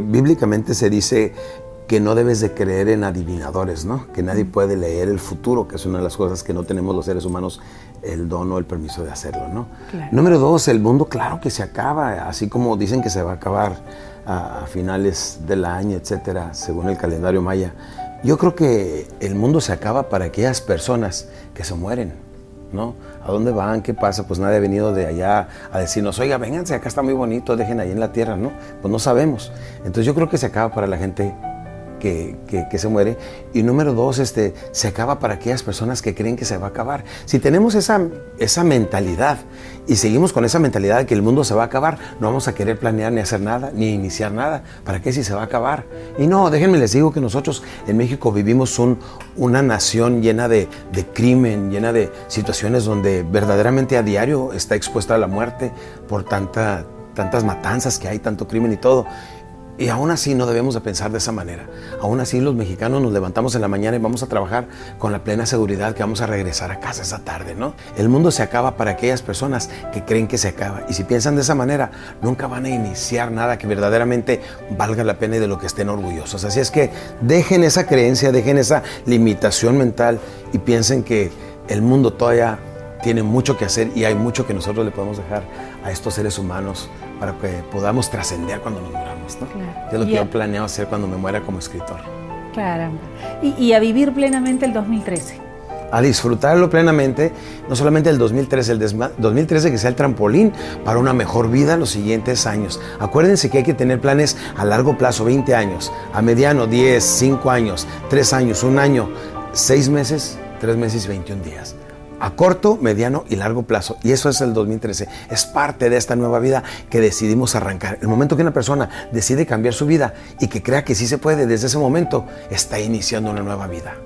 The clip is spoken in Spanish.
Bíblicamente se dice que no debes de creer en adivinadores, ¿no? Que nadie puede leer el futuro, que es una de las cosas que no tenemos los seres humanos el don o el permiso de hacerlo, ¿no? Número dos, el mundo claro que se acaba, así como dicen que se va a acabar a, a finales del año, etcétera, según el calendario maya. Yo creo que el mundo se acaba para aquellas personas que se mueren, ¿no? ¿A dónde van? ¿Qué pasa? Pues nadie ha venido de allá a decirnos, oiga, vénganse, acá está muy bonito, dejen ahí en la tierra, ¿no? Pues no sabemos. Entonces yo creo que se acaba para la gente que, se muere. Y número dos, este, se acaba para aquellas personas que creen que se va a acabar. Si tenemos esa, esa mentalidad y seguimos con esa mentalidad de que el mundo se va a acabar, no vamos a querer planear ni hacer nada, ni iniciar nada. ¿Para qué si se va a acabar? Y no, déjenme les digo que nosotros en México vivimos un, una nación llena de, de crimen, llena de situaciones donde verdaderamente a diario está expuesta a la muerte por tanta, tantas matanzas que hay, tanto crimen y todo. Y aún así no debemos de pensar de esa manera. Aún así los mexicanos nos levantamos en la mañana y vamos a trabajar con la plena seguridad que vamos a regresar a casa esa tarde, ¿no? El mundo se acaba para aquellas personas que creen que se acaba. Y si piensan de esa manera, nunca van a iniciar nada que verdaderamente valga la pena y de lo que estén orgullosos. Así es que dejen esa creencia, dejen esa limitación mental y piensen que el mundo todavía tiene mucho que hacer y hay mucho que nosotros le podemos dejar a estos seres humanos para que podamos trascender cuando nos muramos. ¿no? Es lo que yo planeo hacer cuando me muera como escritor. Caramba. Y, y, a vivir plenamente el 2013. A disfrutarlo plenamente, no solamente el 2013, el 2013 que sea el trampolín para una mejor vida en los siguientes años. Acuérdense que hay que tener planes a largo plazo, 20 años, a mediano 10, 5 años, 3 años, 1 año, 6 meses, 3 meses y 21 días a corto, mediano y largo plazo. Y eso es el 2013. Es parte de esta nueva vida que decidimos arrancar. El momento que una persona decide cambiar su vida y que crea que sí se puede, desde ese momento está iniciando una nueva vida.